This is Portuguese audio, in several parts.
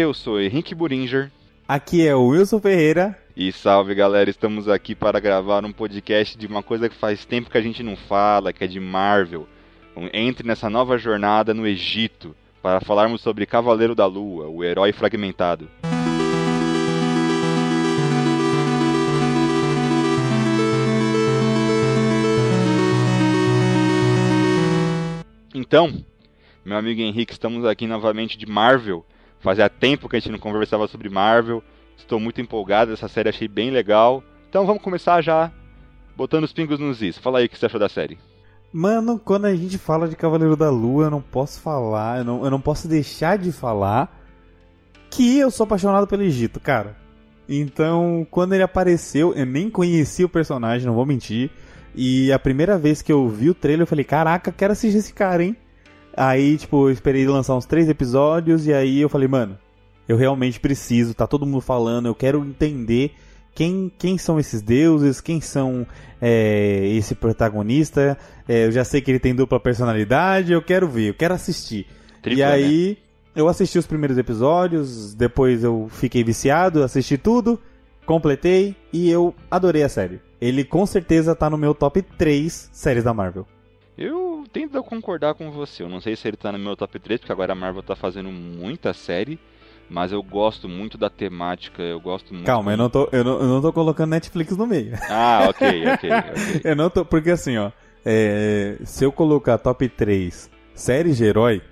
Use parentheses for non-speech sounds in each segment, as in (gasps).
Eu sou Henrique Buringer. Aqui é o Wilson Ferreira. E salve galera, estamos aqui para gravar um podcast de uma coisa que faz tempo que a gente não fala, que é de Marvel. Entre nessa nova jornada no Egito para falarmos sobre Cavaleiro da Lua, o herói fragmentado. Então, meu amigo Henrique, estamos aqui novamente de Marvel. Fazia tempo que a gente não conversava sobre Marvel. Estou muito empolgado, essa série achei bem legal. Então vamos começar já botando os pingos nos is. Fala aí o que você achou da série. Mano, quando a gente fala de Cavaleiro da Lua, eu não posso falar, eu não, eu não posso deixar de falar que eu sou apaixonado pelo Egito, cara. Então, quando ele apareceu, eu nem conhecia o personagem, não vou mentir. E a primeira vez que eu vi o trailer, eu falei: Caraca, quero assistir esse cara, hein? Aí, tipo, eu esperei lançar uns três episódios e aí eu falei, mano, eu realmente preciso, tá todo mundo falando, eu quero entender quem, quem são esses deuses, quem são é, esse protagonista. É, eu já sei que ele tem dupla personalidade, eu quero ver, eu quero assistir. Tripla, e aí, né? eu assisti os primeiros episódios, depois eu fiquei viciado, assisti tudo, completei e eu adorei a série. Ele com certeza tá no meu top 3 séries da Marvel. Eu tento concordar com você. Eu não sei se ele tá no meu top 3, porque agora a Marvel tá fazendo muita série. Mas eu gosto muito da temática, eu gosto muito. Calma, eu, não tô, eu, não, eu não tô colocando Netflix no meio. Ah, ok, ok, (laughs) ok. eu não tô. Porque assim, ó. É, se eu colocar top 3 séries de herói,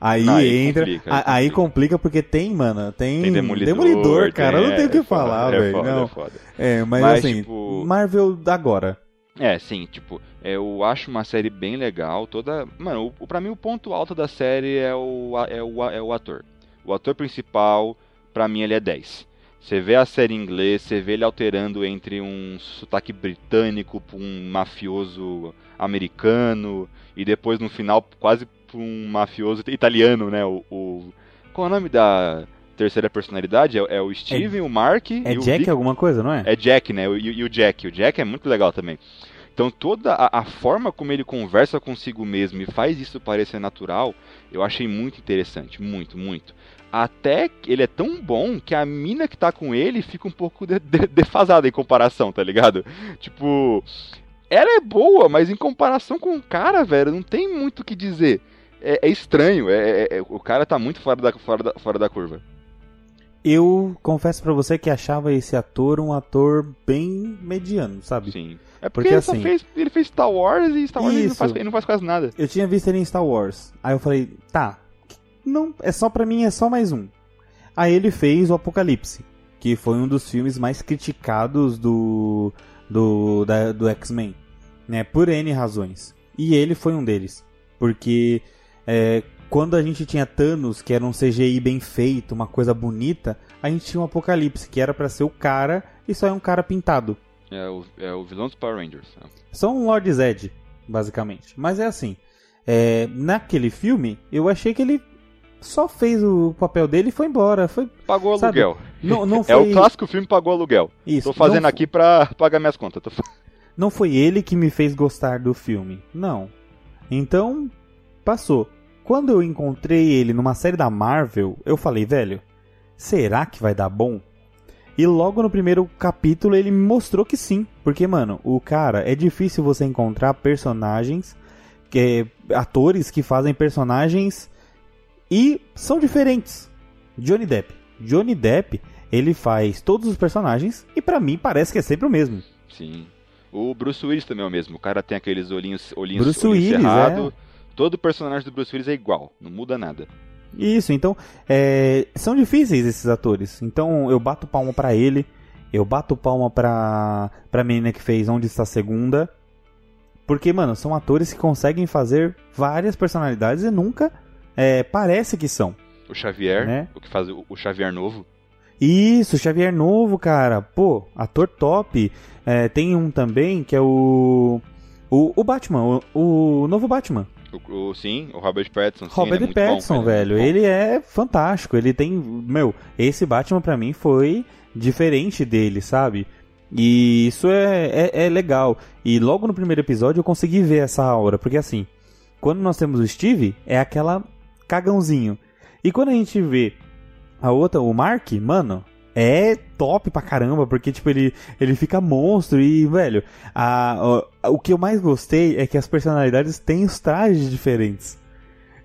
Aí, aí entra. Complica, aí, aí complica. complica. porque tem, mano. Tem, tem Demolidor, Demolidor cara. Tem, não tem o que é falar, é velho. Não. É, mas, mas assim, tipo... Marvel agora. É, sim, tipo, eu acho uma série bem legal, toda... Mano, o, pra mim o ponto alto da série é o, é o, é o ator. O ator principal, pra mim, ele é 10. Você vê a série em inglês, você vê ele alterando entre um sotaque britânico pra um mafioso americano, e depois no final quase pra um mafioso italiano, né? O, o... Qual é o nome da terceira personalidade? É, é o Steven, é, o Mark... É Jack Vic... alguma coisa, não é? É Jack, né? E, e o Jack. O Jack é muito legal também. Então toda a, a, forma como ele conversa consigo mesmo e faz isso parecer natural, eu achei muito interessante, muito, muito. Até que ele é tão bom que a mina que tá com ele fica um pouco de, de, defasada em comparação, tá ligado? (laughs) Tipo, ela é boa, mas em comparação com o cara, velho, não tem muito o que dizer. É, é estranho, é, é, é o cara tá muito fora da, fora da, fora da curva. Eu confesso para você que achava esse ator um ator bem mediano, sabe? Sim. É porque, porque ele, assim, fez, ele fez Star Wars e Star Wars ele não, faz, ele não faz quase nada. Eu tinha visto ele em Star Wars. Aí eu falei, tá, não, é só pra mim, é só mais um. Aí ele fez o Apocalipse, que foi um dos filmes mais criticados do do, da, do X-Men, né? Por N razões. E ele foi um deles. Porque é, quando a gente tinha Thanos, que era um CGI bem feito, uma coisa bonita, a gente tinha um Apocalipse, que era para ser o cara e só é um cara pintado. É o, é o vilão dos Power Rangers. É. Só um Lord Zed, basicamente. Mas é assim. É, naquele filme, eu achei que ele só fez o papel dele e foi embora. Foi, pagou sabe? aluguel. Não, não (laughs) foi... É o clássico filme pagou aluguel. Isso. Tô fazendo não... aqui pra pagar minhas contas. Tô... Não foi ele que me fez gostar do filme. Não. Então, passou. Quando eu encontrei ele numa série da Marvel, eu falei, velho, será que vai dar bom? E logo no primeiro capítulo ele me mostrou que sim. Porque, mano, o cara, é difícil você encontrar personagens, que, atores que fazem personagens e são diferentes. Johnny Depp. Johnny Depp, ele faz todos os personagens e para mim parece que é sempre o mesmo. Sim. O Bruce Willis também é o mesmo. O cara tem aqueles olhinhos, olhinhos, Bruce olhinhos Willis, cerrado. É. Todo personagem do Bruce Willis é igual, não muda nada. Isso, então é, são difíceis esses atores. Então eu bato palma para ele, eu bato palma pra, pra menina que fez Onde Está a Segunda. Porque, mano, são atores que conseguem fazer várias personalidades e nunca é, parece que são. O Xavier, né? o que faz o Xavier novo. Isso, o Xavier novo, cara. Pô, ator top. É, tem um também que é o. O, o Batman, o, o novo Batman. O, o, sim, o Robert Pattinson. Robert sim, é Pattinson, bom, velho. Ele é fantástico. Ele tem. Meu, esse Batman pra mim foi diferente dele, sabe? E isso é, é, é, legal. E logo no primeiro episódio eu consegui ver essa aura. Porque assim, quando nós temos o Steve, é aquela cagãozinho. E quando a gente vê a outra, o Mark, mano, é top pra caramba, porque, tipo, ele, ele fica monstro e, velho, a, a, o que eu mais gostei é que as personalidades têm os trajes diferentes.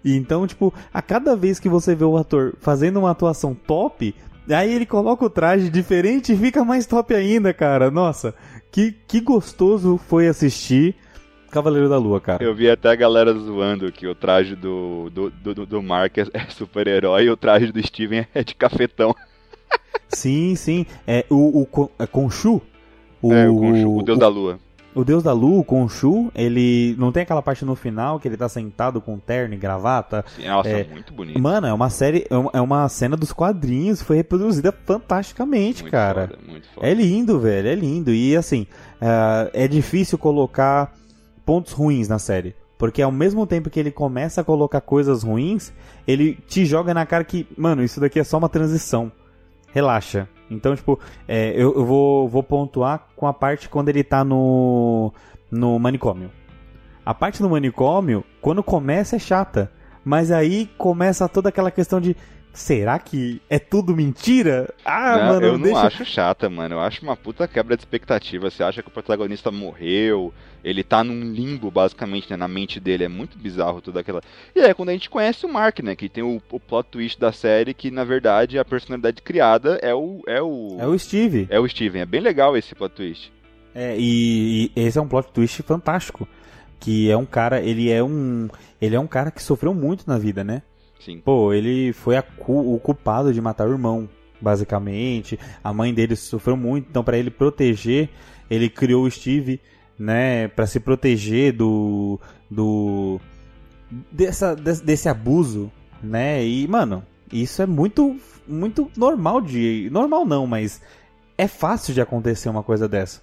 E então, tipo, a cada vez que você vê o ator fazendo uma atuação top, aí ele coloca o traje diferente e fica mais top ainda, cara. Nossa, que, que gostoso foi assistir Cavaleiro da Lua, cara. Eu vi até a galera zoando que o traje do, do, do, do Mark é, é super-herói e o traje do Steven é de cafetão. (laughs) Sim, sim. É o, o é Khonshu? O, é, o Khonshu, o deus o, da lua. O deus da lua, o Khonshu, ele não tem aquela parte no final que ele tá sentado com terno e gravata. Sim, nossa, é, muito bonito. Mano, é uma série, é uma cena dos quadrinhos, foi reproduzida fantasticamente, muito cara. Foda, muito foda. É lindo, velho, é lindo. E assim, é, é difícil colocar pontos ruins na série. Porque ao mesmo tempo que ele começa a colocar coisas ruins, ele te joga na cara que, mano, isso daqui é só uma transição relaxa. Então, tipo, é, eu, eu, vou, vou pontuar com a parte quando ele tá no, no manicômio. A parte do manicômio, quando começa, é chata. Mas aí começa toda aquela questão de Será que é tudo mentira? Ah, não, mano, eu não deixa... acho chata, mano. Eu acho uma puta quebra de expectativa. Você acha que o protagonista morreu, ele tá num limbo, basicamente, né, na mente dele. É muito bizarro tudo aquela. E é quando a gente conhece o Mark, né? Que tem o, o plot twist da série, que na verdade a personalidade criada é o. É o, é o Steve. É o Steven. É bem legal esse plot twist. É, e, e esse é um plot twist fantástico. Que é um cara, ele é um. Ele é um cara que sofreu muito na vida, né? Sim. Pô, ele foi o culpado de matar o irmão, basicamente. A mãe dele sofreu muito, então para ele proteger, ele criou o Steve, né, para se proteger do do dessa desse, desse abuso, né? E mano, isso é muito muito normal de normal não, mas é fácil de acontecer uma coisa dessa.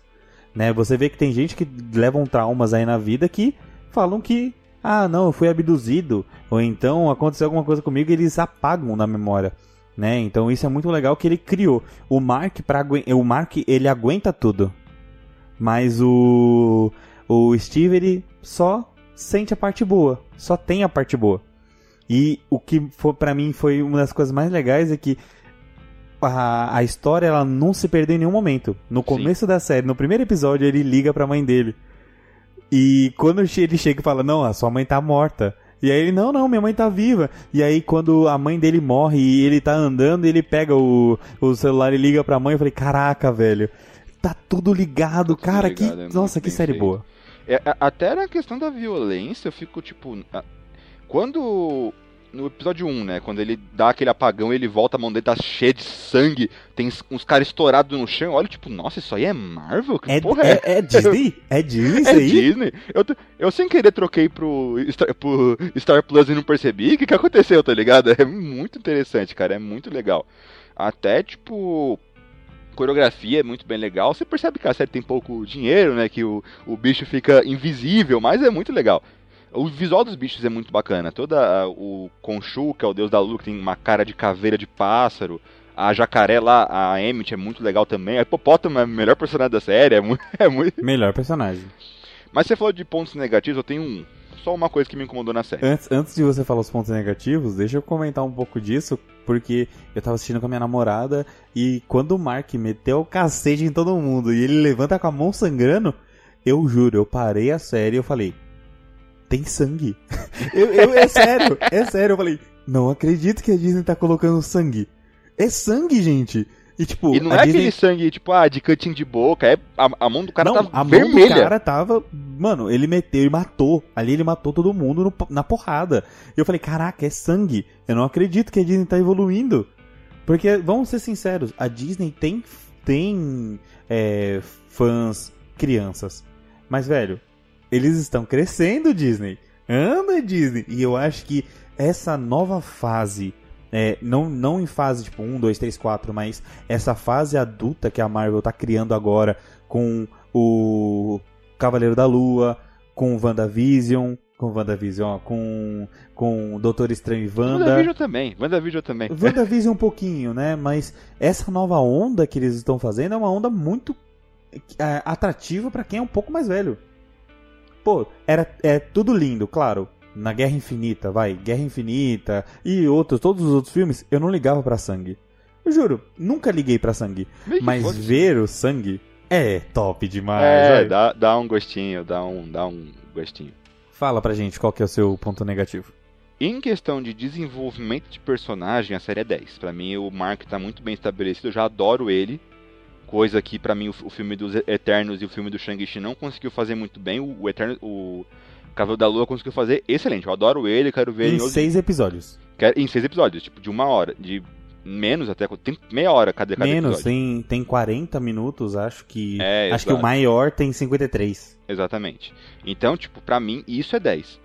Né? Você vê que tem gente que levam traumas aí na vida que falam que ah, não, eu fui abduzido, ou então aconteceu alguma coisa comigo e eles apagam na memória. Né? Então isso é muito legal que ele criou. O Mark, pra, o Mark ele aguenta tudo. Mas o, o Steve ele só sente a parte boa. Só tem a parte boa. E o que foi para mim foi uma das coisas mais legais é que a, a história ela não se perdeu em nenhum momento. No começo Sim. da série, no primeiro episódio, ele liga pra mãe dele. E quando ele chega e fala, não, a sua mãe tá morta. E aí ele, não, não, minha mãe tá viva. E aí quando a mãe dele morre e ele tá andando, ele pega o, o celular e liga pra mãe. Eu falei, caraca, velho. Tá tudo ligado, tá cara. Tudo ligado, que, é nossa, que série feito. boa. É, até na questão da violência, eu fico tipo. Quando no episódio 1, né? Quando ele dá aquele apagão ele volta, a mão dele tá cheia de sangue, tem uns caras estourados no chão. Olha, tipo, nossa, isso aí é Marvel? Que é, porra é? É, é Disney? É Disney (laughs) é Disney. Eu, eu sem querer troquei pro Star, pro Star Plus e não percebi. O que, que aconteceu, tá ligado? (laughs) É muito interessante, cara. É muito legal. Até, tipo, coreografia é muito bem legal. Você percebe que a série tem pouco dinheiro, né? Que o, o bicho fica invisível, mas é muito legal. O visual dos bichos é muito bacana. Toda o Khonshu, que é o deus da lua, que tem uma cara de caveira de pássaro. A jacaré lá, a Emmett, é muito legal também. A hipopótamo é o melhor personagem da série. É muito, (laughs) é muito... Melhor personagem. Mas você falou de pontos negativos, eu tenho um. Só uma coisa que me incomodou na série. Antes, antes de você falar os pontos negativos, deixa eu comentar um pouco disso, porque eu tava assistindo com a minha namorada e quando o Mark meteu o cacete em todo mundo e ele levanta com a mão sangrando, eu juro, eu parei a série e eu falei, tem sangue. (laughs) eu, eu, é sério, é sério. Eu falei, não acredito que a Disney tá colocando sangue. É sangue, gente. E, tipo, e não é Disney... aquele sangue, tipo, ah, de cantinho de boca, é a, a mão do cara não, tá a vermelha. mão do cara tava, mano, ele meteu e matou. Ali ele matou todo mundo no, na porrada. E eu falei, caraca, é sangue. Eu não acredito que a Disney tá evoluindo. Porque, vamos ser sinceros, a Disney tem, tem é, fãs crianças. Mas, velho, eles estão crescendo, Disney. Anda, Disney. E eu acho que essa nova fase, é, não, não em fase tipo 1, 2, 3, 4, mas essa fase adulta que a Marvel tá criando agora com o Cavaleiro da Lua, com o WandaVision, com WandaVision, ó, com, com Doutor Estranho e Wanda. WandaVision também, WandaVision também. (laughs) WandaVision um pouquinho, né? Mas essa nova onda que eles estão fazendo é uma onda muito é, atrativa para quem é um pouco mais velho. Pô, era, é tudo lindo, claro. na Guerra Infinita, vai, Guerra Infinita e outros, todos os outros filmes, eu não ligava pra sangue. Eu juro, nunca liguei pra sangue. Meio Mas ver o sangue é top demais. É, dá, dá um gostinho, dá um, dá um gostinho. Fala pra gente qual que é o seu ponto negativo. Em questão de desenvolvimento de personagem, a série é 10. Pra mim, o Mark tá muito bem estabelecido, eu já adoro ele. Coisa que, pra mim, o, o filme dos Eternos e o filme do Shang-Chi não conseguiu fazer muito bem. O, o Eterno, o Cavaleiro da Lua conseguiu fazer excelente. Eu adoro ele, quero ver ele Em em, seis episódios. quero- em seis episódios, tipo, de uma hora. De menos até. Tem meia hora cada, cada Menos, episódio. tem, tem 40 minutos, acho que. É, acho que o exato. maior tem 53. Exatamente. Então, tipo, pra mim, isso é 10.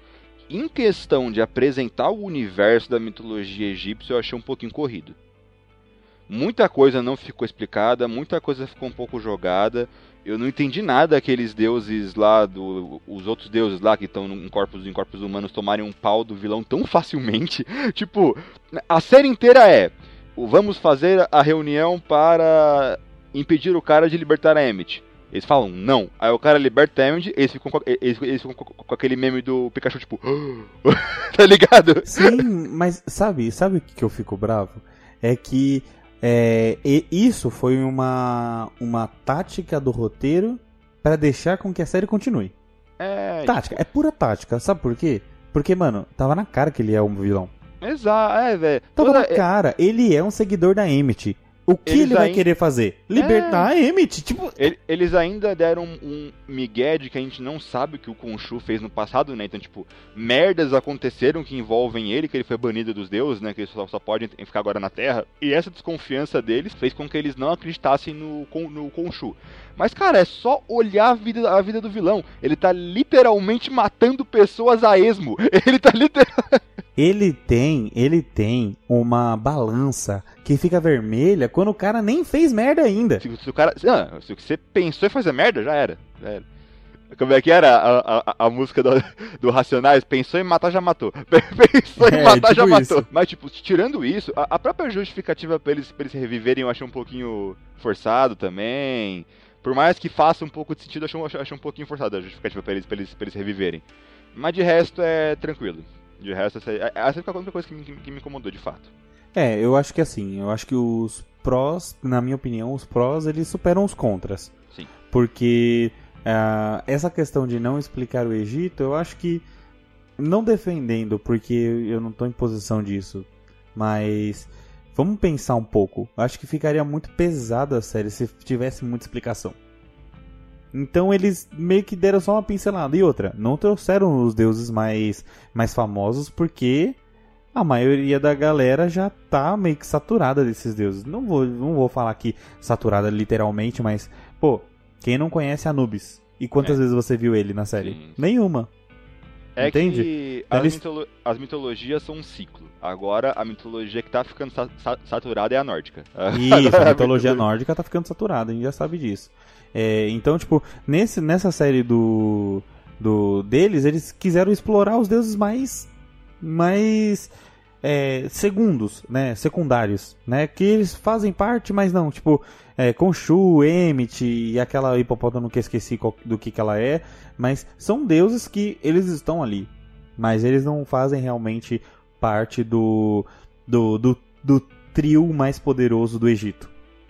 Em questão de apresentar o universo da mitologia egípcia, eu achei um pouquinho corrido. Muita coisa não ficou explicada, muita coisa ficou um pouco jogada. Eu não entendi nada aqueles deuses lá, do, os outros deuses lá que estão em corpos, em corpos humanos tomarem um pau do vilão tão (laughs) facilmente. tipo, a série inteira é: vamos fazer a reunião para impedir o cara de libertar a Emmett. Eles falam não. Aí o cara liberta a Emmett, eles ficam com, eles, eles ficam com, com aquele meme do Pikachu, tipo, (gasps) tá ligado? Sim, mas sabe, sabe o que eu fico bravo? É que é, e- isso foi uma, uma tática do roteiro pra deixar com que a série continue. É, Tática, é pura tática, sabe por quê? Porque, mano, tava na cara que ele é um vilão. exato, é, velho. Tava Toda- na cara, ele é um seguidor da Emmett. O que Eles ele vai ainda- querer fazer? Libertar a Emmett. Tipo, Ele- Eles ainda deram um, migué de que a gente não sabe o que o Khonshu fez no passado, né? Então, tipo, merdas aconteceram que envolvem ele, que ele foi banido dos deuses, né? Que ele só, só pode ficar agora na Terra. E essa desconfiança deles fez com que eles não acreditassem no, no Khonshu. Mas, cara, é só olhar a vida, a vida do vilão. Ele tá literalmente matando pessoas a esmo. (laughs) Ele tá literalmente... ele tem, ele tem uma balança que fica vermelha quando o cara nem fez merda ainda. Se, se o cara... Ah, se você pensou em fazer merda, já era. Já era. Como é que era a, a, a música do, (laughs) do Racionais? Pensou em matar, já matou. (laughs) Pensou em É, matar, tipo já matou. isso. Mas, tipo, tirando isso, a, a própria justificativa pra eles, pra eles reviverem eu achei um pouquinho forçado também. Por mais que faça um pouco de sentido, eu achei, um- pouquinho forçada a justificativa pra eles, pra, eles, pra eles reviverem. Mas de resto é tranquilo. De resto, essa, é- essa foi a única coisa que me, que- me incomodou, de fato. É, eu acho que assim, eu acho que os prós, na minha opinião, os prós eles superam os contras. Sim. Porque ah, essa questão de não explicar o Egito, eu acho que não defendendo, porque eu não estou em posição disso, mas vamos pensar um pouco. Acho que ficaria muito pesada a série se tivesse muita explicação. Então eles meio que deram só uma pincelada. E outra, não trouxeram os deuses mais, mais famosos porque a maioria da galera já tá meio que saturada desses deuses. Não vou, não vou falar aqui saturada literalmente, mas, pô, quem não conhece Anubis? E quantas É. vezes você viu ele na série? Sim. Nenhuma. É Entende? que as, eles- mitolo- as mitologias são um ciclo. Agora a mitologia que tá ficando sa- sa- saturada é a nórdica. (laughs) Isso, a mitologia nórdica tá ficando saturada, a gente já sabe disso. É, então, tipo, nesse, nessa série do, do deles, eles quiseram explorar os deuses mais mais é, segundos, né, secundários, né, que eles fazem parte, mas não, tipo, é, Khonshu, Emmett e aquela hipopótamo que eu esqueci qual- do que que ela é, mas são deuses que eles estão ali, mas eles não fazem realmente parte do do, do, do trio mais poderoso do Egito,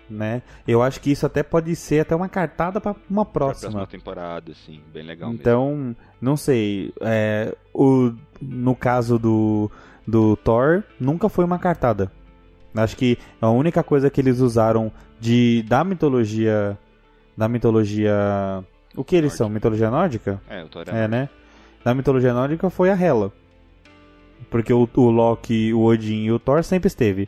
né? Eu acho que isso até pode ser até uma cartada para uma Pra próxima. próxima temporada, sim, bem legal mesmo. Então, não sei. é, o, no caso do, do Thor, nunca foi uma cartada. Acho que a única coisa que eles usaram de da mitologia. Da mitologia. O que eles são? Mitologia nórdica? É, o Thor É, né? Da mitologia nórdica foi a Hela. Porque o, o Loki, o Odin e o Thor sempre esteve.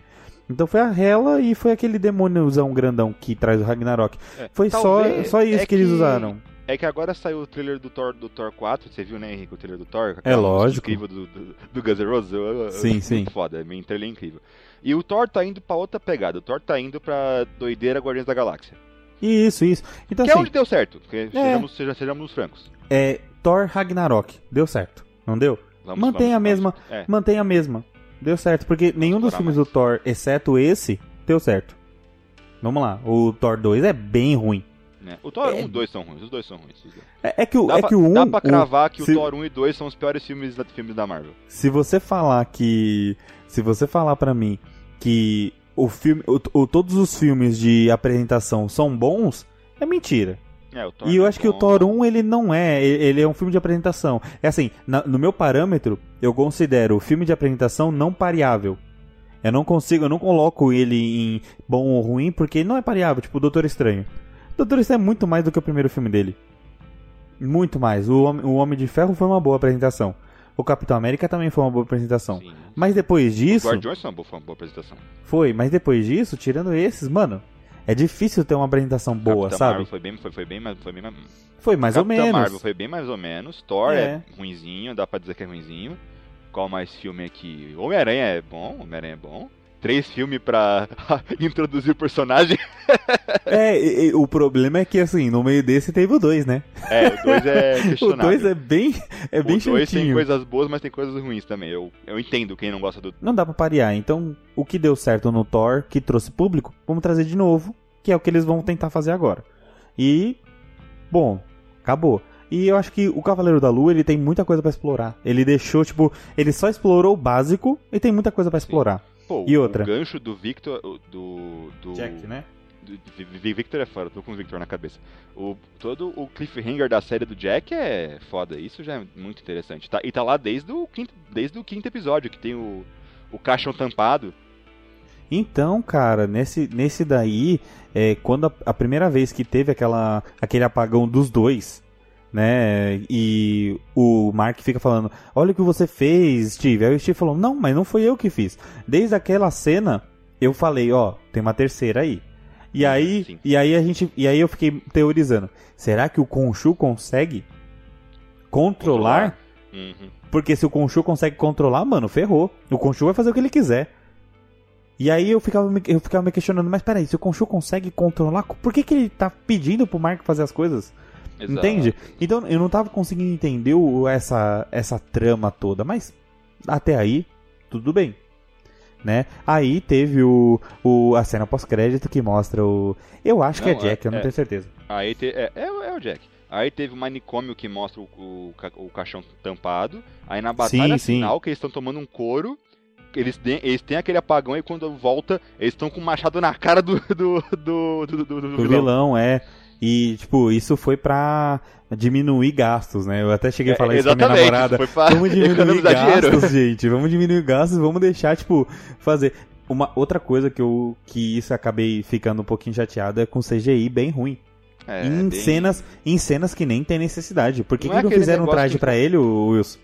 Então foi a Hela e foi aquele demôniozão grandão que traz o Ragnarok. É, Foi só, só isso é que eles que- usaram. É que agora saiu o trailer do Thor, do Thor 4, você viu, né, Henrique, o trailer do Thor? É lógico. incrível do, do, do Guns N' Roses. eu- Sim, muito sim. foda, meu trailer é incrível. E o Thor tá indo pra outra pegada, o Thor tá indo pra doideira Guardiões da Galáxia. Isso, isso. Então que é assim, onde deu certo, porque sejamos, seja- sejamos francos. é Thor Ragnarok. Deu certo. Não deu? Vamos, Mantém vamos, a mesma. É, Mantém a mesma. Deu certo, porque nenhum dos filmes mais. do Thor, exceto esse, deu certo. Vamos lá. O Thor 2 é bem ruim. Né? O Thor É. 1 e 2 são ruins, os dois são ruins. dois. É, é que o, Dá, é pra, que o 1. dá pra cravar que se- o Thor 1 e 2 são os piores filmes da, filmes da Marvel. Se você falar que. Se você falar pra mim que o filme. O, o- todos os filmes de apresentação são bons, é mentira. É, o E eu é acho que o. Thor 1 ele não é, ele ele é um filme de apresentação. É assim, na- no meu parâmetro, eu considero o filme de apresentação não pareável. Eu não consigo, eu não coloco ele em bom ou ruim porque ele não é pareável, tipo o Doutor Estranho. Doutor Estranho é muito mais do que o primeiro filme dele. Muito mais. O Homem, o Homem de Ferro foi uma boa apresentação. O Capitão América também foi uma boa apresentação. Sim. Mas depois disso, O Guardiões foi uma boa, foi uma boa apresentação. foi, mas depois disso, tirando esses, mano, é difícil ter uma apresentação boa, Capitã sabe? Marvel foi bem, foi, foi bem, mais- foi bem. Foi mais ou Capitã menos. Marvel foi bem mais ou menos. Thor é. É. ruinzinho, dá pra dizer que é ruinzinho. Qual mais filme aqui? Homem-Aranha é bom, Homem-Aranha é bom. Três filmes pra (laughs) introduzir o personagem. É, e- e o problema é que, assim, no meio desse teve o 2, né? É, o dois é (laughs) O questionável. 2 é bem, é bem o dois tem chatinho. coisas boas, mas tem coisas ruins também. Eu, eu entendo quem não gosta do. Não dá pra parear. Então, o que deu certo no Thor, que trouxe público, vamos trazer de novo, que é o que eles vão tentar fazer agora. E, bom, acabou. E eu acho que o Cavaleiro da Lua, ele tem muita coisa pra explorar. Ele deixou, tipo, ele só explorou o básico e tem muita coisa pra explorar. Pô, E outra? o gancho do Victor. Do. do né? do- Vi- Vi- Victor é fora, tô com o Victor na cabeça. O, todo o cliffhanger da série do Jack é foda, isso já é muito interessante. Tá, e tá lá desde o quinto, desde o quinto episódio, que tem o, o caixão tampado. Então, cara, nesse, nesse daí, é, quando a, a primeira vez que teve aquela, aquele apagão dos dois, né? E o Mark fica falando: Olha o que você fez, Steve. Aí o Steve falou: Não, mas não foi eu que fiz. Desde aquela cena, eu falei: Ó, tem uma terceira aí. E aí, Sim. e aí a gente, e aí eu fiquei teorizando: Será que o Khonshu consegue controlar? Uhum. Porque se o Khonshu consegue controlar, mano, ferrou. O Khonshu vai fazer o que ele quiser. E aí eu ficava, me- eu ficava me questionando, mas peraí, se o Khonshu consegue controlar, por que, que ele tá pedindo pro Mark fazer as coisas? Exato. Entende? Então eu não tava conseguindo entender essa, essa trama toda, mas até aí, tudo bem. Né? Aí teve o, o, a cena pós-crédito que mostra o. Eu acho que Não, é Jack, é- eu não é. tenho certeza. Aí te, é, é, o- é o Jack. Aí teve o manicômio que mostra o, o, o caixão tampado. Aí na batalha Sim, sim. final, que eles estão tomando um couro. Eles têm, eles têm aquele apagão e quando volta, eles estão com o machado na cara do, do, do, do, do, vilão. vilão, é. E, tipo, isso foi pra diminuir gastos, né? Eu até cheguei a falar É, isso com a minha namorada. foi pra Vamos diminuir (laughs) gastos, dinheiro. gente. Vamos diminuir gastos, vamos deixar, tipo, fazer. Uma outra coisa que eu que isso acabei ficando um pouquinho chateado é com CGI bem ruim. É, em bem- cenas, em cenas que nem tem necessidade. Por que Não que é não fizeram um traje que- pra ele, Wilson?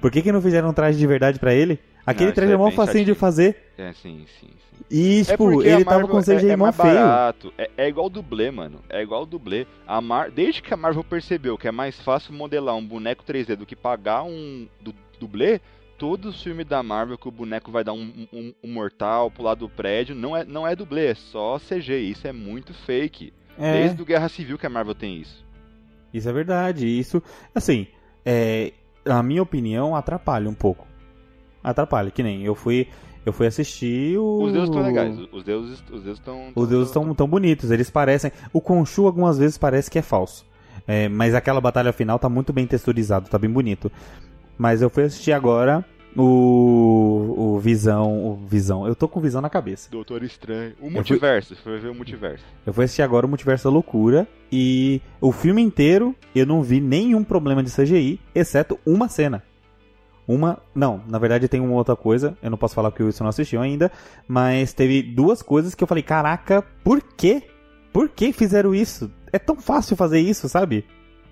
Por que que não fizeram um traje de verdade pra ele? Aquele isso traje é é mó facinho de fazer. É, sim, sim, sim. E, É tipo, a ele tava com CGI é, é mó mais feio. barato. É, é igual dublê, mano. É igual dublê. A Mar... Desde que a Marvel percebeu que é mais fácil modelar um boneco 3D do que pagar um du- dublê, todos os filmes da Marvel que o boneco vai dar um, um- um mortal, pular do prédio, não é, não é dublê, é só CG. Isso é muito fake. É. Desde o Guerra Civil que a Marvel tem isso. Isso é verdade. Isso, assim, é, na minha opinião, atrapalha um pouco. Atrapalha, que nem eu fui, eu fui assistir o. Os deuses estão legais. Os deuses os deuses estão. Os deuses estão tão bonitos, eles parecem. O Khonshu algumas vezes parece que é falso. É, mas aquela batalha final tá muito bem texturizado, tá bem bonito. Mas eu fui assistir agora o, o Visão. O Visão. Eu tô com Visão na cabeça. Doutor Estranho. O fui- multiverso. Foi ver o multiverso. Eu fui assistir agora o Multiverso da Loucura e o filme inteiro eu não vi nenhum problema de CGI, exceto uma cena. Uma. Não, na verdade tem uma outra coisa, eu não posso falar porque o Wilson não assistiu ainda, mas teve duas coisas que eu falei: caraca, por quê? Por que fizeram isso? É tão fácil fazer isso, sabe?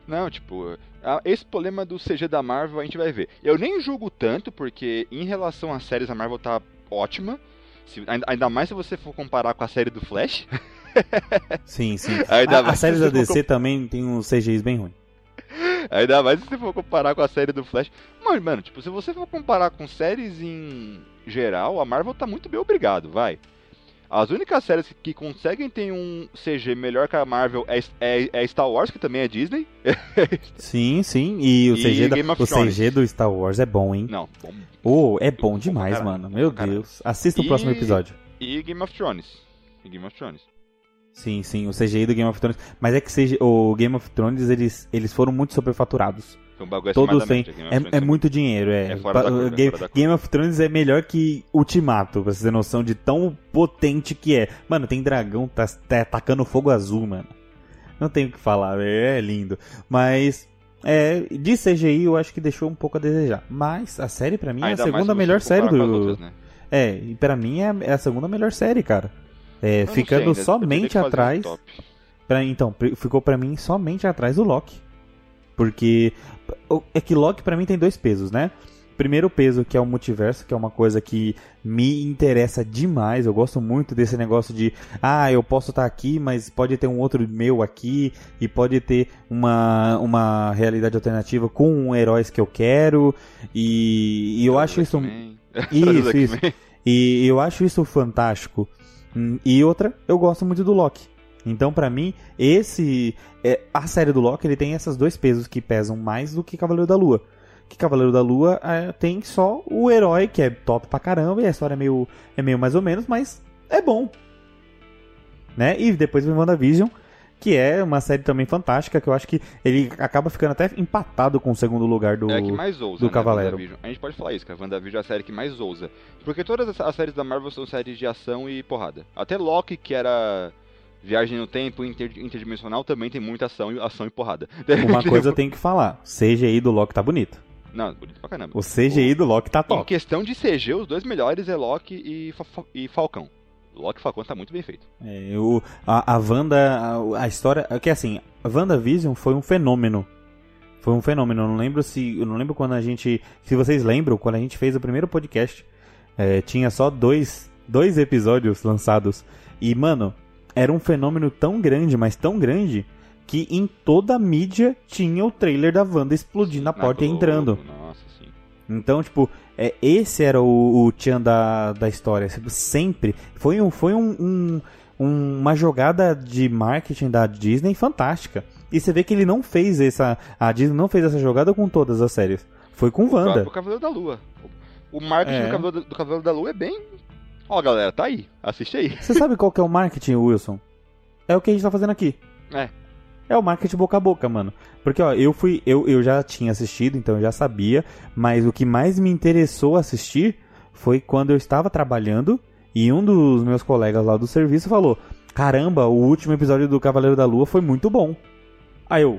Não, tipo, esse problema do CG da Marvel a gente vai ver. Eu nem julgo tanto, porque em relação às séries a Marvel tá ótima. Se- ainda, mais se você for comparar com a série do Flash. Sim, sim. (laughs) Ainda A, a série da DC também tem uns CGIs bem ruins. Ainda mais se você for comparar com a série do Flash. Mas, mano, tipo, se você for comparar com séries em geral, a Marvel tá muito bem obrigado, vai. As únicas séries que, conseguem ter um CG melhor que a Marvel é, é, é Star Wars, que também é Disney. (laughs) Sim, sim. E o, E CG, da- Game of o. CG do Star Wars é bom, hein? Não, bom. Oh, é bom Bom demais, pra caralho, mano. bom Meu caralho. Deus. Assista o E- próximo episódio. E Game of Thrones. E Game of Thrones. Sim, sim, o CGI do Game of Thrones. Mas é que CGI, o Game of Thrones, eles, eles foram muito superfaturados. Foi um bagulho Todos têm. É, Thrones é muito dinheiro, é. É curva, é Game, curva. Game of Thrones é melhor que Ultimato, pra você ter noção de tão potente que é. Mano, tem dragão, tá, tá tacando fogo azul, mano. Não tem o que falar, é lindo. Mas. É, de CGI eu acho que deixou um pouco a desejar. Mas a série pra mim é a Ainda segunda melhor série do. outras, né? É, e pra mim é, é a segunda melhor série, cara. É, sei ficando teria somente um atrás. Pra, então, ficou pra mim somente atrás do Loki. Porque é que Loki pra mim tem dois pesos, né? Primeiro peso que é o multiverso, que é uma coisa que me interessa demais. Eu gosto muito desse negócio de, ah, eu posso estar aqui, mas pode ter um outro meu aqui e pode ter uma, uma realidade alternativa com heróis que eu quero. E, e eu acho isso isso, isso. E eu acho isso fantástico. Hum, E outra, eu gosto muito do Loki. Então, pra mim, esse. é, a série do Loki ele tem esses dois pesos que pesam mais do que Cavaleiro da Lua. Que Cavaleiro da Lua é, tem só o herói, que é top pra caramba, e a história é meio, é meio mais ou menos, mas é bom. Né? E depois vem WandaVision, que é uma série também fantástica, que eu acho que ele acaba ficando até empatado com o segundo lugar do. É que mais ousa, do né, Cavaleiro. WandaVision. A gente pode falar isso, que a WandaVision é a série que mais ousa. Porque todas as- séries da Marvel são séries de ação e porrada. Até Loki, que era viagem no tempo inter- interdimensional, também tem muita ação, e- ação e porrada. (laughs) Uma coisa eu tenho que falar: CGI do Loki tá bonito. Não, bonito pra caramba. O CGI do Loki tá Em top. questão de CG, os dois melhores é Loki e, Fa- e Falcão. Loki Falcão tá muito bem feito. É, o, a, a Wanda, a, a história. É que assim, a WandaVision foi um fenômeno. Foi um fenômeno. Eu não lembro se. Eu não lembro quando a gente. Se vocês lembram, quando a gente fez o primeiro podcast, é, tinha só dois, dois episódios lançados. E, mano, era um fenômeno tão grande, mas tão grande, que em toda a mídia tinha o trailer da Wanda explodindo na porta e entrando. Nossa, sim. Então, tipo, é, esse era o, o Tchan da, da história. Sempre. Foi, um, foi um, um- um- uma jogada de marketing da Disney fantástica. E você vê que ele não fez essa. A Disney não fez essa jogada com todas as séries. Foi com O Wanda. próprio Cavaleiro da Lua. O marketing É. do, Cavaleiro, do Cavaleiro da Lua é bem. Ó, galera, tá aí. Assiste aí. Você sabe qual que é o marketing, Wilson? É o que a gente tá fazendo aqui. É. É o marketing boca a boca, mano. Porque, ó, eu fui. Eu, eu já tinha assistido, então eu já sabia. Mas o que mais me interessou assistir foi quando eu estava trabalhando e um dos meus colegas lá do serviço falou: Caramba, o último episódio do Cavaleiro da Lua foi muito bom. Aí eu,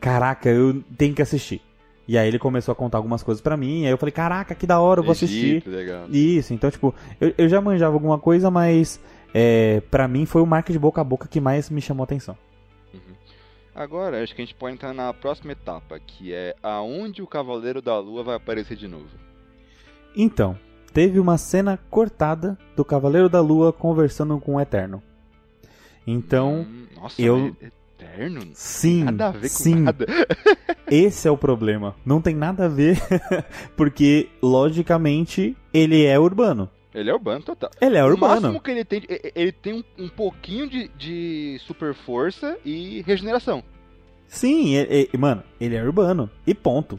caraca, eu tenho que assistir. E aí ele começou a contar algumas coisas pra mim, aí eu falei, caraca, que da hora, eu vou assistir. Egito, legal. Isso, então, tipo, eu, eu já manjava alguma coisa, mas é, para mim foi o marketing boca a boca que mais me chamou a atenção. Agora, acho que a gente pode entrar na próxima etapa, que é aonde o Cavaleiro da Lua vai aparecer de novo. Então, teve uma cena cortada do Cavaleiro da Lua conversando com o Eterno. Então, Hum, nossa, eu- mas eterno? sim, Nada a ver com sim, nada. (laughs) esse é o problema. Não tem nada a ver, (laughs) porque, logicamente, ele é urbano. Ele é urbano total. Ele é O urbano. máximo que ele tem, ele tem um, um pouquinho de, de super força e regeneração. Sim, é- é- mano, ele é urbano. E ponto.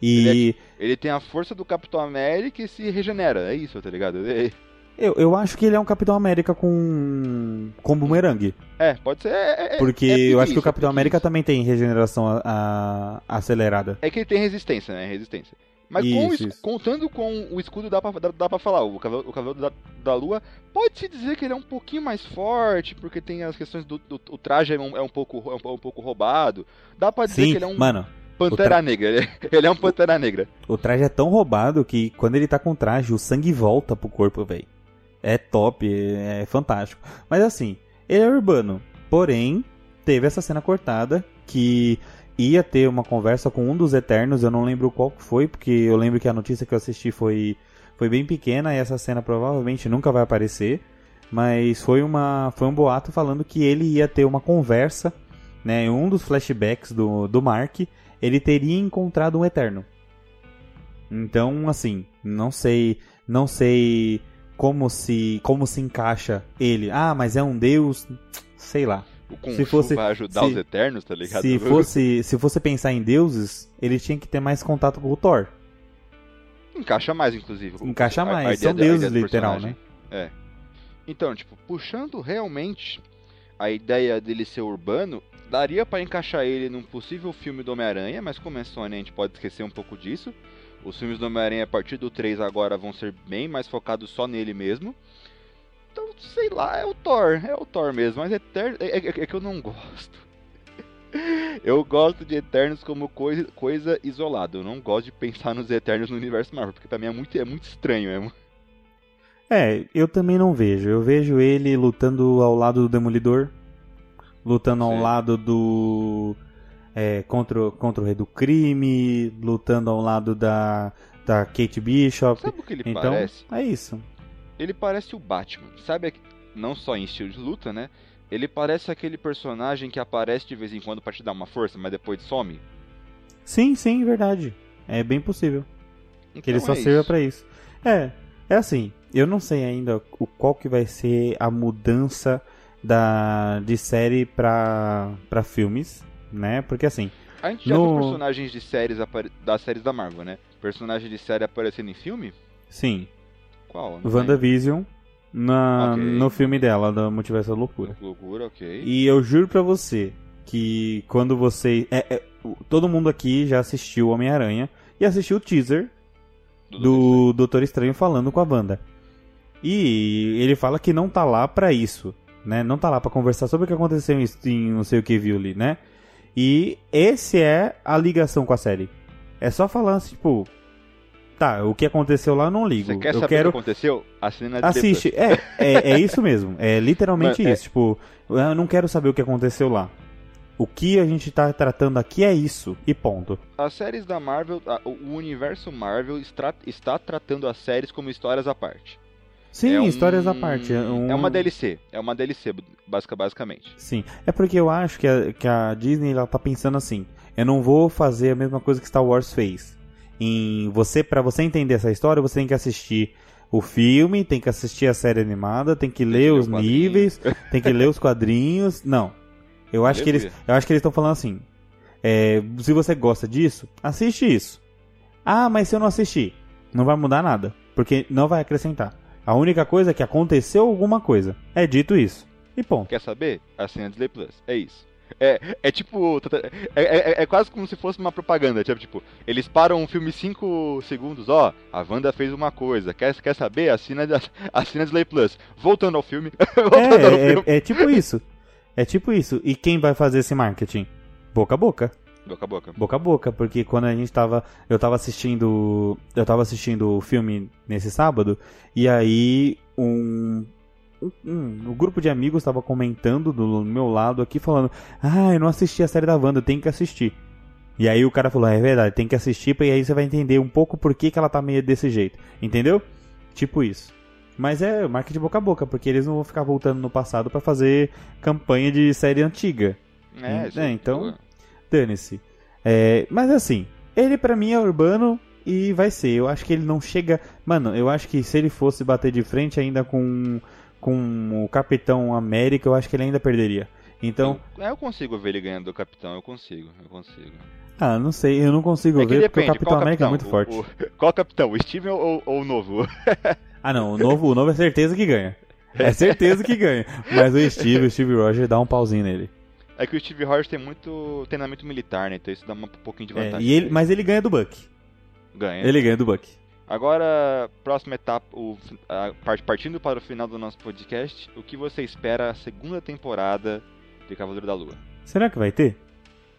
E Ele Ele tem a força do Capitão América e se regenera. É isso, tá ligado? É, eu, eu acho que ele é um Capitão América com. com bumerangue. é, pode ser. é- é- Porque é eu acho que o Capitão é América preguiça. também tem regeneração a- a- acelerada. É que ele tem resistência, né? Resistência. Mas com o Isso, es- isso. contando com o escudo dá pra, dá, dá pra falar. O Cavaleiro, o Cavaleiro da, da Lua pode-se dizer que ele é um pouquinho mais forte, porque tem as questões do. do- o traje é um, é um pouco, é um, um pouco roubado. Dá pra dizer Sim, que ele é um mano, Pantera tra- Negra. Ele é, (laughs) ele é um Pantera Negra. o traje é tão roubado que quando ele tá com o traje, o sangue volta pro corpo, velho. É top, é, é fantástico. Mas assim, ele é urbano. Porém, teve essa cena cortada que ia ter uma conversa com um dos Eternos, eu não lembro qual foi, porque eu lembro que a notícia que eu assisti foi, foi bem pequena e essa cena provavelmente nunca vai aparecer. Mas foi, uma, foi um boato falando que ele ia ter uma conversa, né? Em um dos flashbacks do, do Mark, ele teria encontrado um Eterno. Então, assim, não sei, não sei como se como se encaixa ele. Ah, mas é um deus, sei lá. O Kung Se fosse- vai ajudar se- os Eternos, tá ligado? Se (laughs) fosse, se fosse pensar em deuses, ele tinha que ter mais contato com o Thor. Encaixa mais, inclusive. Encaixa A- a mais, ideia são a deuses literal, né? É. Então, tipo, puxando realmente a ideia dele ser urbano, daria para encaixar ele num possível filme do Homem-Aranha, mas como é Sony a gente pode esquecer um pouco disso. Os filmes do Homem-Aranha a partir do 3 agora vão ser bem mais focados só nele mesmo. Sei lá, é o Thor, é o Thor mesmo, mas Eterno, é, é, é que eu não gosto. (laughs) Eu gosto de Eternos como coisa, coisa isolada. Eu não gosto de pensar nos Eternos no universo Marvel, porque pra mim é muito, é muito estranho. É, é, eu também não vejo. Eu vejo ele lutando ao lado do Demolidor, lutando ao lado do. É, contra, contra o Rei do Crime, lutando ao lado da, da Kate Bishop. Sabe o que ele então, parece? É isso. Ele parece o Batman. Sabe, não só em estilo de luta, né? Ele parece aquele personagem que aparece de vez em quando para te dar uma força, mas depois some. Sim, sim, verdade. É bem possível. Então que ele só é sirva para isso. É, é assim. Eu não sei ainda o qual que vai ser a mudança da de série para para filmes, né? Porque assim. A gente já no... viu personagens de séries das séries da Marvel, né? Personagem de série aparecendo em filme? Sim. Qual? WandaVision. Tem? na, okay. no filme dela, da Multiverso da Loucura. Loucura, ok. E eu juro pra você que quando você. É, é, todo mundo aqui já assistiu Homem-Aranha e assistiu o teaser do, do Doutor Estranho falando com a banda. E ele fala que não tá lá pra isso, né? Não tá lá pra conversar sobre o que aconteceu em não sei o que viu ali, né? E esse é a ligação com a série. É só assim, tipo, Tá, o que aconteceu lá eu não ligo. Você quer eu saber quero... o que aconteceu? Assina Assiste. É, é, é isso mesmo. É literalmente Mas, é isso. É... Tipo, eu não quero saber o que aconteceu lá. O que a gente tá tratando aqui é isso, e ponto. As séries da Marvel, o universo Marvel está, está tratando as séries como histórias à parte. Sim, é histórias um... à parte. É, um... é, uma DLC, é uma DLC, basicamente. Sim, é porque eu acho que a, que a Disney ela tá pensando assim, eu não vou fazer a mesma coisa que Star Wars fez em você para você entender essa história, você tem que assistir o filme, tem que assistir a série animada, tem que ler os níveis, (laughs) tem que ler os quadrinhos. Não. Eu acho que eles, eu acho que eles estão falando assim. É, se você gosta disso, assiste isso. Ah, mas se eu não assistir, não vai mudar nada, porque não vai acrescentar. A única coisa é que aconteceu alguma coisa. É dito isso. E ponto. Quer saber? Assina Disney Plus. É isso. É, é tipo. É, é, é, quase como se fosse uma propaganda. Tipo, tipo eles param um filme 5 segundos, ó. A Wanda fez uma coisa. Quer, quer saber? Assina, (laughs) assina Disney Plus. Voltando ao filme. (laughs) Voltando ao é, filme. É, é tipo isso. É tipo isso. E quem vai fazer esse marketing? Boca a boca. Boca a boca. Boca a boca, porque quando a gente tava. Eu tava assistindo. Eu tava assistindo o filme nesse sábado, e aí um um, grupo de amigos estava comentando do meu lado aqui, falando: Ah, eu não assisti a série da Wanda, tem que assistir. E aí o cara falou: É verdade, tem que assistir, e aí você vai entender um pouco por que, que ela tá meio desse jeito. Entendeu? Tipo isso. Mas é marketing boca a boca, porque eles não vão ficar voltando no passado para fazer campanha de série antiga. É, é então, dane-se. É, mas assim, ele para mim é urbano e vai ser. Eu acho que ele não chega. Mano, eu acho que se ele fosse bater de frente ainda com com o Capitão América, eu acho que ele ainda perderia. Então. Eu, eu consigo ver ele ganhando do Capitão, eu consigo, eu consigo. Ah, não sei, eu não consigo é ver depende, porque o Capitão América é muito o, forte. O, qual Capitão, o Steven ou, ou o novo? (laughs) ah não, o novo, o novo é certeza que ganha. É certeza que ganha. Mas o Steve, o Steve Rogers dá um pauzinho nele. É que o Steve Rogers tem muito treinamento militar, né? Então isso dá um pouquinho de vantagem. É, e ele, mas ele ganha do Buck. Ganha. Ele ganha do Buck. Agora, próxima etapa, o, a, partindo para o final do nosso podcast, o que você espera a segunda temporada de Cavaleiro da Lua? Será que vai ter?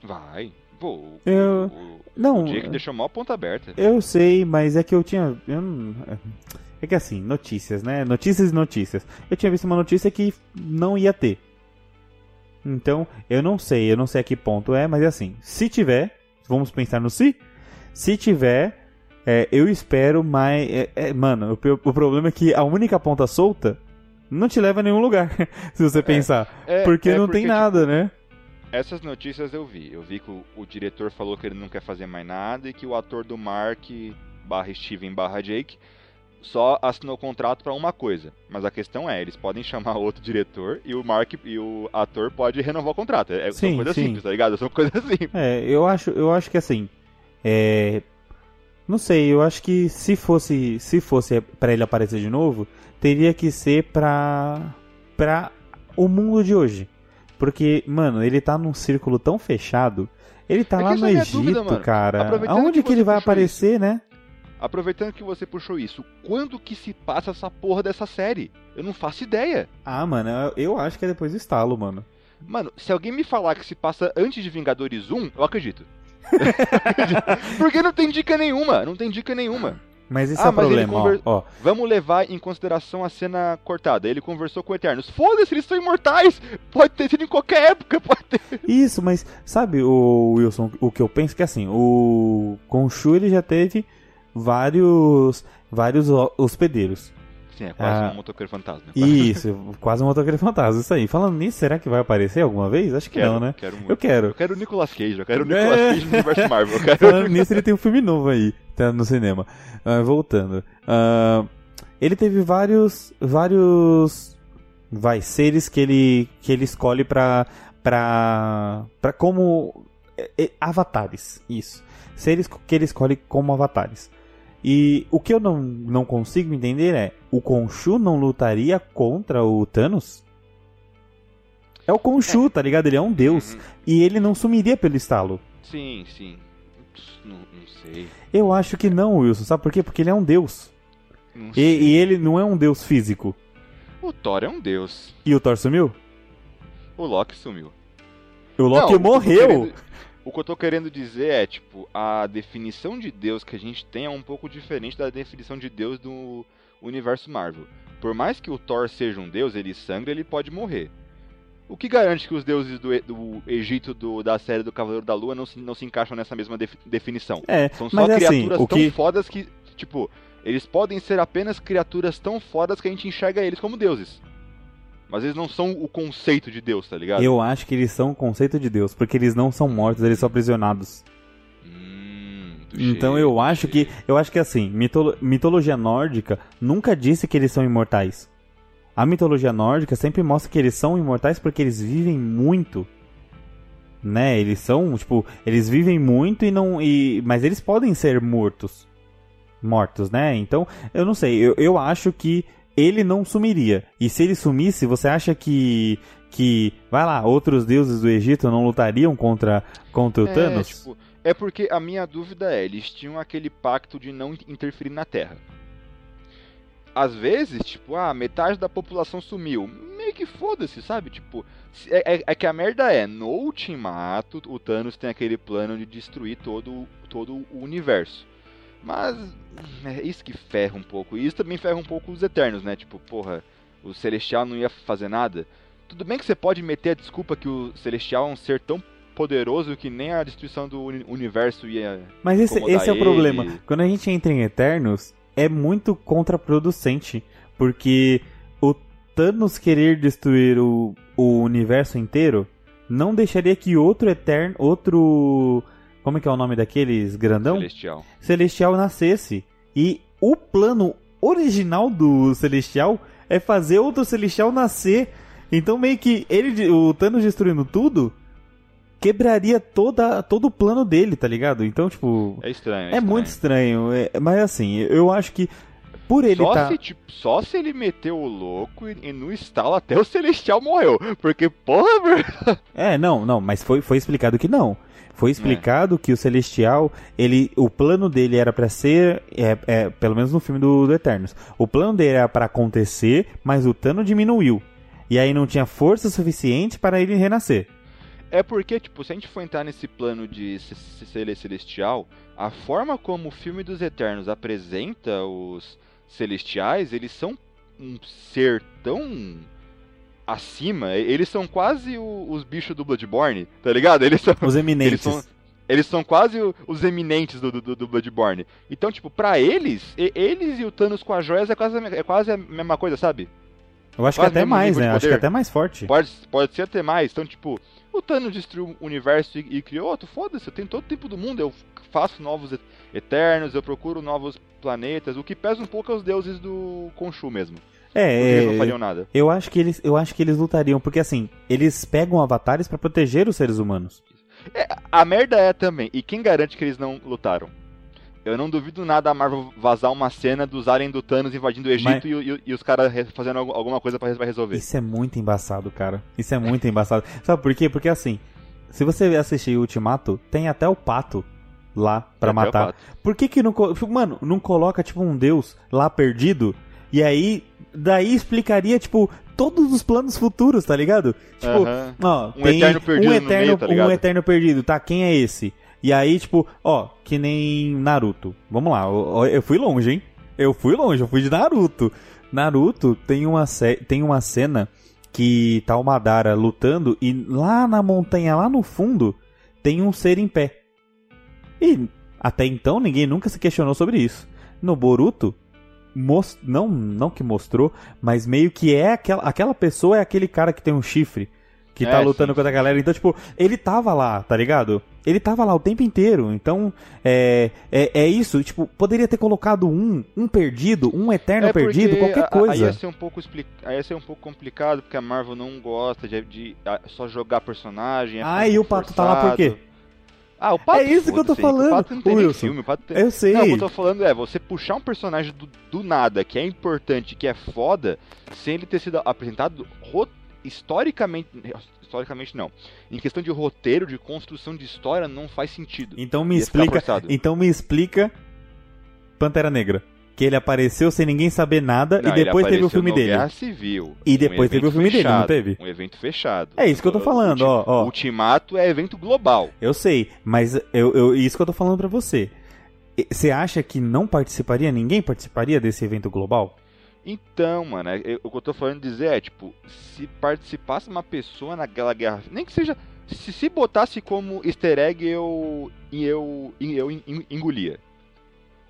Vai. Pô, eu... o, não, o Jake deixou mal ponta aberta. Eu sei, mas é que eu tinha. Eu não... É que assim, notícias, né? Notícias e notícias. Eu tinha visto uma notícia que não ia ter. Então, eu não sei, eu não sei a que ponto é, mas é assim, se tiver, vamos pensar no se. Se tiver, é, eu espero, mas. É, é, mano, o, o, problema é que a única ponta solta não te leva a nenhum lugar, (laughs) se você é, pensar. É, porque não porque, tem nada, tipo, né? Essas notícias eu vi. Eu vi que o, o, diretor falou que ele não quer fazer mais nada e que o ator do Mark barra Steven barra Jake só assinou o contrato para uma coisa. Mas a questão é, eles podem chamar (laughs) outro diretor e o Mark e o ator pode renovar o contrato. É, sim, são coisas simples, tá ligado? São coisas (laughs) simples. É, eu acho, eu acho que assim. É, Não sei, eu acho que se fosse, se fosse para ele aparecer de novo, teria que ser pra pra o mundo de hoje. Porque, mano, ele tá num círculo tão fechado. Ele tá É lá no é Egito, dúvida, cara. Aonde que que ele vai aparecer, né? Aproveitando que você puxou isso, quando que se passa essa porra dessa série? Eu não faço ideia. Ah, mano, eu- eu acho que é depois do estalo, mano. Mano, se alguém me falar que se passa antes de Vingadores 1, eu acredito. (laughs) Porque não tem dica nenhuma, não tem dica nenhuma. Mas esse Ah, é o problema, conver- ó. ó. Vamos levar em consideração a cena cortada. Ele conversou com o Eternos. Foda-se, eles são imortais! Pode ter sido em qualquer época, (laughs) pode ter. Isso, mas sabe, o Wilson, o que eu penso que assim, o Khonshu ele já teve vários vários ho- hospedeiros. Sim, é quase Ah. um motoqueiro fantasma. Isso, quase um motoqueiro fantasma, isso aí. Falando nisso, será que vai aparecer alguma vez? Acho que Quero, não, né? Quero muito. Eu quero. Eu quero o Nicolas Cage, eu quero o É. Nicolas Cage no universo Marvel. (laughs) Quero... Falando nisso, ele tem um filme novo aí, tá no cinema. Ah, voltando. Ah, ele teve vários. vários. Vai, seres que ele. que ele escolhe pra. pra. pra como. é, é, avatares. Isso. Seres que ele escolhe como avatares. E o que eu não, não consigo entender é: o Khonshu não lutaria contra o Thanos? É o Khonshu, tá ligado? Ele é um deus. Uhum. E ele não sumiria pelo estalo. Sim, sim. Não, não sei. Eu acho que não, Wilson. Sabe por quê? Porque ele é um deus. E, e ele não é um deus físico. O Thor é um deus. E o Thor sumiu? O Loki sumiu. O Loki Não, morreu. O que eu tô querendo dizer é, tipo, a definição de Deus que a gente tem é um pouco diferente da definição de Deus do universo Marvel. Por mais que o Thor seja um deus, ele sangra, ele pode morrer. O que garante que os deuses do, do Egito do- da série do Cavaleiro da Lua não se, não se encaixam nessa mesma def- definição? É, São só assim, criaturas o tão que... fodas que, tipo, eles podem ser apenas criaturas tão fodas que a gente enxerga eles como deuses. Mas eles não são o conceito de Deus, tá ligado? Eu acho que eles são o conceito de Deus, porque eles não são mortos, eles são aprisionados. Hum, Então eu acho que. Eu acho que assim, mitolo- mitologia nórdica nunca disse que eles são imortais. A mitologia nórdica sempre mostra que eles são imortais porque eles vivem muito. Né? Eles são, tipo, eles vivem muito e não. E, mas eles podem ser mortos. Mortos, né? Então, eu não sei. Eu, eu acho que ele não sumiria. E se ele sumisse, você acha que. Que, vai lá, outros deuses do Egito não lutariam contra, contra o É, Thanos? tipo, é porque a minha dúvida é, eles tinham aquele pacto de não interferir na Terra. Às vezes, tipo, ah, metade da população sumiu. Meio que foda-se, sabe? Tipo, é, é- é que a merda é, no ultimato, o Thanos tem aquele plano de destruir todo, todo o universo. Mas é isso que ferra um pouco. E isso também ferra um pouco os Eternos, né? Tipo, porra, o Celestial não ia fazer nada. Tudo bem que você pode meter a desculpa que o Celestial é um ser tão poderoso que nem a destruição do uni- universo ia. Mas esse, esse é o ele. problema. Quando a gente entra em Eternos, é muito contraproducente. Porque o Thanos querer destruir o, o universo inteiro não deixaria que outro Eterno. Outro. Como é que é o nome daqueles grandão? Celestial. Celestial nascesse. E o plano original do Celestial é fazer outro Celestial nascer. Então meio que ele, o Thanos destruindo tudo, quebraria toda, todo o plano dele, tá ligado? Então, tipo, É estranho. é, estranho. muito estranho. é- mas assim, eu acho que por ele Só, tá... se, tipo, só se ele meteu o louco e, e no estalo até o (laughs) Celestial morreu. Porque, porra, bro. (laughs) É, não, não, mas foi, foi explicado que não. Foi explicado que o Celestial, ele, o plano dele era pra ser, é, é, pelo menos no filme do, do Eternos, o plano dele era pra acontecer, mas o Thanos diminuiu. E aí não tinha força suficiente para ele renascer. É porque, tipo, se a gente for entrar nesse plano de ser celestial, a forma como o filme dos Eternos apresenta os celestiais, eles são um ser tão acima, eles são quase o- os bichos do Bloodborne, tá ligado? Eles são, Os eminentes. Eles são- eles são quase o- os eminentes do, do, do Bloodborne. Então, tipo, pra eles, eles e o Thanos com as joias é quase, é quase a mesma coisa, sabe? Eu acho que quase até mesmo mais, né? Acho que até mais forte. Pode, pode ser até mais. Então, tipo, o Thanos destruiu o universo e, e criou outro. Foda-se, eu tenho todo o tempo do mundo. Eu faço novos et- eternos, eu procuro novos planetas. O que pesa um pouco é os deuses do Khonshu mesmo. Porque eles não É, fariam nada. eu acho que eles, eu acho que eles lutariam, porque assim, eles pegam avatares pra proteger os seres humanos. A merda é também, e quem garante que eles não lutaram? Eu não duvido nada a Marvel vazar uma cena dos aliens do Thanos invadindo o Egito Mas- e, e- e os caras fazendo algu- alguma coisa pra resolver. Isso é muito embaçado, cara. Isso é muito (laughs) embaçado. Sabe por quê? Porque assim, se você assistir Ultimato, tem até o pato lá pra Até o matar. Por que que não... Mano, não coloca, tipo, um deus lá perdido? E aí, daí explicaria, tipo, todos os planos futuros, tá ligado? Tipo, ó, Um tem eterno perdido um no eterno, meio, tá um eterno perdido, tá? Quem é esse? E aí, tipo, ó, que nem Naruto. Vamos lá, eu, eu fui longe, hein? Eu fui longe, eu fui de Naruto. Naruto tem uma, tem uma cena que tá o Madara lutando e lá na montanha, lá no fundo, tem um ser em pé. E até então ninguém nunca se questionou sobre isso. No Boruto, mos- não, não que mostrou, mas meio que é aquela, aquela pessoa é aquele cara que tem um chifre. Que tá É, lutando sim, contra a galera. Então, tipo, ele tava lá, tá ligado? Ele tava lá o tempo inteiro. Então, é, é, é isso. Tipo, poderia ter colocado um, um perdido, um eterno É perdido, qualquer coisa. Aí ia, ser um pouco expli- aí ia ser um pouco complicado, porque a Marvel não gosta de, de, só jogar personagem. é Ah, e o Pato tá lá por quê? Ah, o Pato, É isso que eu tô falando, O Pato não tem Wilson. filme, o Pato tem... Eu sei. Não, o que eu tô falando é, você puxar um personagem do, do nada, que é importante, que é foda, sem ele ter sido apresentado historicamente... Historicamente não. Em questão de roteiro, de construção de história, não faz sentido. Então me Ia explica. Então me explica Pantera Negra. Que ele apareceu sem ninguém saber nada Não, e depois teve o filme dele. Guerra Civil. E um depois teve o filme dele, não fechado, teve? Um evento fechado. É isso que eu tô falando, ó, ó. Ultimato é evento global. Eu sei, mas eu, eu, isso que eu tô falando pra você. Você acha que não participaria, ninguém participaria desse evento global? Então, mano, é- é- o que eu tô falando dizer é, tipo, se participasse uma pessoa naquela guerra, nem que seja, se se botasse como easter egg, eu, eu, eu en- engolia.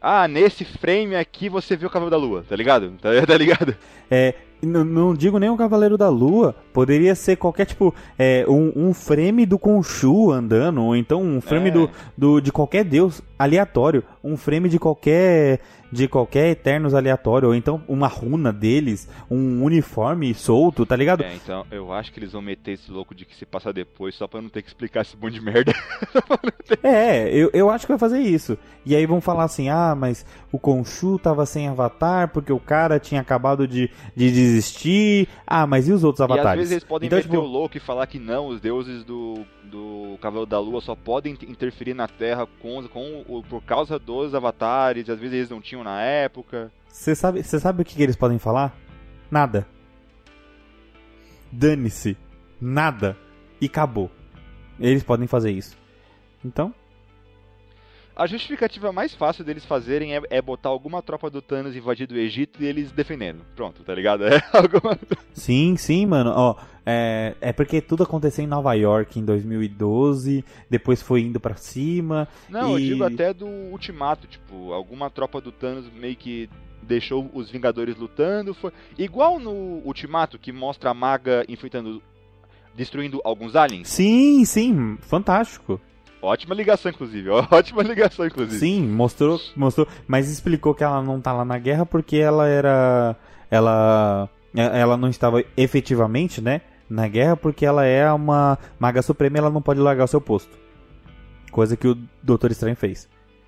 Ah, nesse frame aqui você vê o Cavaleiro da Lua, tá ligado? (laughs) Tá, tá ligado? É, não, não digo nem o Cavaleiro da Lua, poderia ser qualquer tipo, é, um, um frame do Khonshu andando, ou então um frame É. do, do, de qualquer deus aleatório, um frame de qualquer de qualquer Eternos aleatório, ou então uma runa deles, um uniforme solto, tá ligado? É, então eu acho que eles vão meter esse louco de que se passa depois só pra não ter que explicar esse monte de merda. (laughs) É, eu, eu acho que vai fazer isso. E aí vão falar assim, ah, mas o Khonshu tava sem avatar porque o cara tinha acabado de, de desistir. Ah, mas e os outros E às avatares? vezes eles podem Então, meter tipo- o louco e falar que não, os deuses do, do Cavaleiro da Lua só podem interferir na Terra com, com por causa dos avatares, às vezes eles não tinham na época. Você sabe, sabe o que, que eles podem falar? Nada. Dane-se. Nada. E acabou. Eles podem fazer isso. Então, A justificativa mais fácil deles fazerem é, é botar alguma tropa do Thanos invadir do Egito e eles defendendo. Pronto, tá ligado? (laughs) É alguma... sim, sim, mano. Ó, é, é porque tudo aconteceu em Nova York em 2012. Depois foi indo pra cima. Não, eu E- digo até do Ultimato, tipo, alguma tropa do Thanos meio que deixou os Vingadores lutando. Foi... Igual no Ultimato, que mostra a maga enfrentando. destruindo alguns aliens. Sim, sim. Fantástico. Ótima ligação, inclusive. (laughs) Ótima ligação, inclusive. Sim, mostrou, mostrou, mas explicou que ela não tá lá na guerra porque ela era ela ela não estava efetivamente, né, na guerra porque ela é uma maga suprema e ela não pode largar o seu posto. Coisa que o Doutor Estranho fez.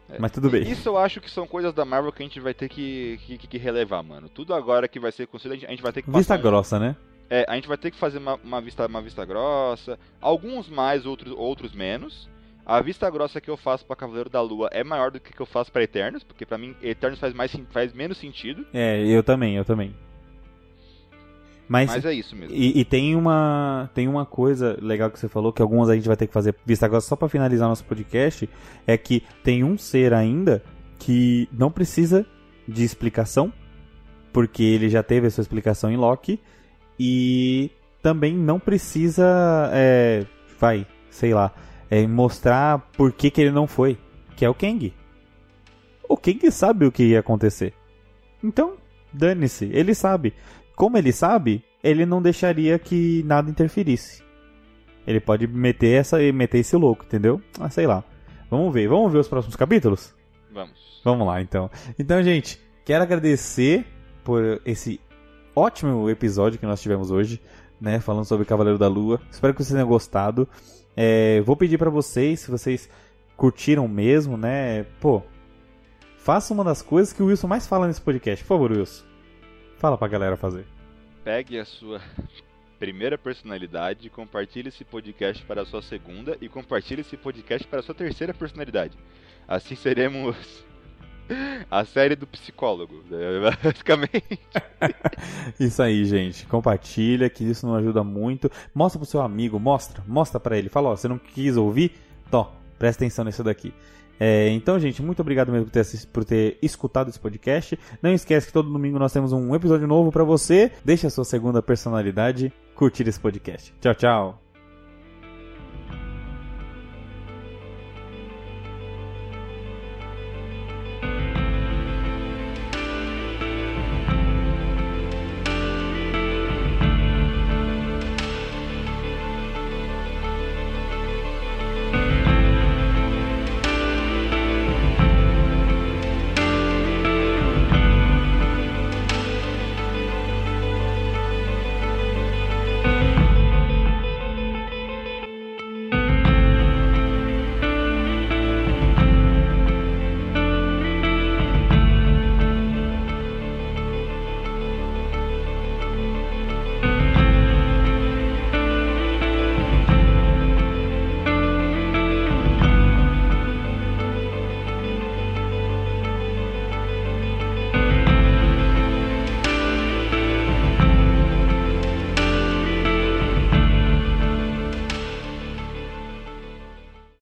É. Mas tudo bem. Isso eu acho que são coisas da Marvel que a gente vai ter que, que, que relevar, mano. Tudo agora que vai ser construído, a gente- vai ter que Vista passar grossa, né? É, a gente vai ter que fazer uma, uma vista, uma vista grossa. Alguns mais, outros, outros menos. A vista grossa que eu faço pra Cavaleiro da Lua é maior do que que eu faço pra Eternos, porque pra mim Eternos faz, mais, faz menos sentido. É, eu também, eu também. Mas, Mas é isso mesmo. e, e tem uma tem uma coisa legal que você falou que algumas a gente vai ter que fazer vista grossa só pra finalizar nosso podcast é que tem um ser ainda que não precisa de explicação porque ele já teve a sua explicação em Loki e também não precisa é, vai sei lá é, mostrar por que, que ele não foi que é o Kang o Kang sabe o que ia acontecer então dane-se ele sabe como ele sabe, ele não deixaria que nada interferisse. Ele pode meter essa meter esse louco, entendeu? Ah, sei lá. Vamos ver, vamos ver os próximos capítulos? Vamos. Vamos lá, então. Então, gente, quero agradecer por esse ótimo episódio que nós tivemos hoje, né, falando sobre Cavaleiro da Lua. Espero que vocês tenham gostado. É, vou pedir pra vocês, se vocês curtiram mesmo, né, pô, faça uma das coisas que o Wilson mais fala nesse podcast. Por favor, Wilson. Fala pra galera fazer. Pegue a sua (laughs) primeira personalidade, compartilhe esse podcast para a sua segunda e compartilhe esse podcast para a sua terceira personalidade. Assim seremos (laughs) a série do psicólogo, né? basicamente. (laughs) isso aí, gente. Compartilha, que isso nos ajuda muito. Mostra pro seu amigo, mostra, mostra para ele. Fala, ó, você não quis ouvir? Tó, presta atenção nisso daqui. É, então, gente, muito obrigado mesmo por ter, por ter, escutado esse podcast. Não esquece que todo domingo nós temos um episódio novo para você. Deixe a sua segunda personalidade curtir esse podcast. Tchau, tchau.